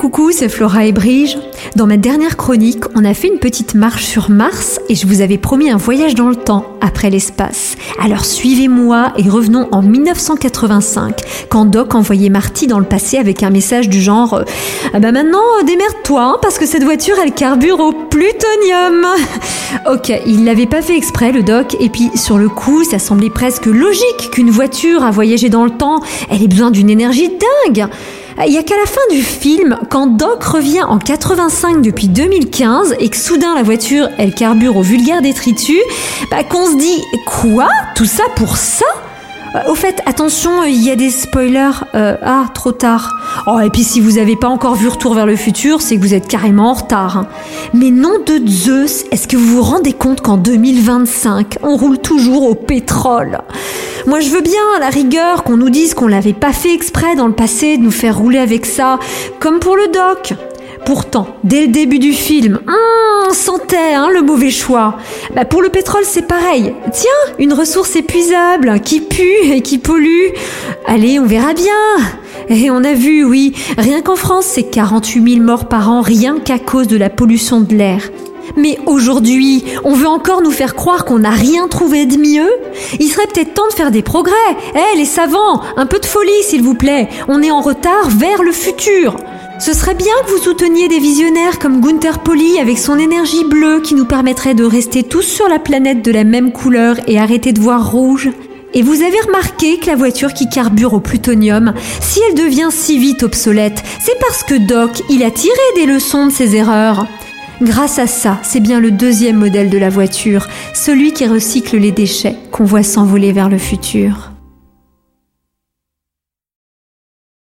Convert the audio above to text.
coucou, c'est Flora et Brige. Dans ma dernière chronique, on a fait une petite marche sur Mars et je vous avais promis un voyage dans le temps, après l'espace. Alors suivez-moi et revenons en 1985, quand Doc envoyait Marty dans le passé avec un message du genre Ah bah maintenant, euh, démerde-toi, hein, parce que cette voiture, elle carbure au plutonium Ok, il l'avait pas fait exprès, le Doc, et puis sur le coup, ça semblait presque logique qu'une voiture à voyager dans le temps, elle ait besoin d'une énergie dingue il y a qu'à la fin du film, quand Doc revient en 85 depuis 2015 et que soudain la voiture elle carbure au vulgaire détritus, bah qu'on se dit quoi? Tout ça pour ça? Au fait, attention, il y a des spoilers. Euh, ah, trop tard. Oh, et puis si vous n'avez pas encore vu Retour vers le futur, c'est que vous êtes carrément en retard. hein. Mais nom de Zeus, est-ce que vous vous rendez compte qu'en 2025, on roule toujours au pétrole? Moi, je veux bien, à la rigueur, qu'on nous dise qu'on l'avait pas fait exprès dans le passé de nous faire rouler avec ça, comme pour le doc. Pourtant, dès le début du film, hum, on sentait hein, le mauvais choix. Bah, pour le pétrole, c'est pareil. Tiens, une ressource épuisable, qui pue et qui pollue. Allez, on verra bien. Et on a vu, oui, rien qu'en France, c'est 48 000 morts par an, rien qu'à cause de la pollution de l'air. Mais aujourd'hui, on veut encore nous faire croire qu'on n'a rien trouvé de mieux? Il serait peut-être temps de faire des progrès. Eh, les savants, un peu de folie, s'il vous plaît. On est en retard vers le futur. Ce serait bien que vous souteniez des visionnaires comme Gunther Poli avec son énergie bleue qui nous permettrait de rester tous sur la planète de la même couleur et arrêter de voir rouge. Et vous avez remarqué que la voiture qui carbure au plutonium, si elle devient si vite obsolète, c'est parce que Doc, il a tiré des leçons de ses erreurs. Grâce à ça, c'est bien le deuxième modèle de la voiture, celui qui recycle les déchets qu'on voit s'envoler vers le futur.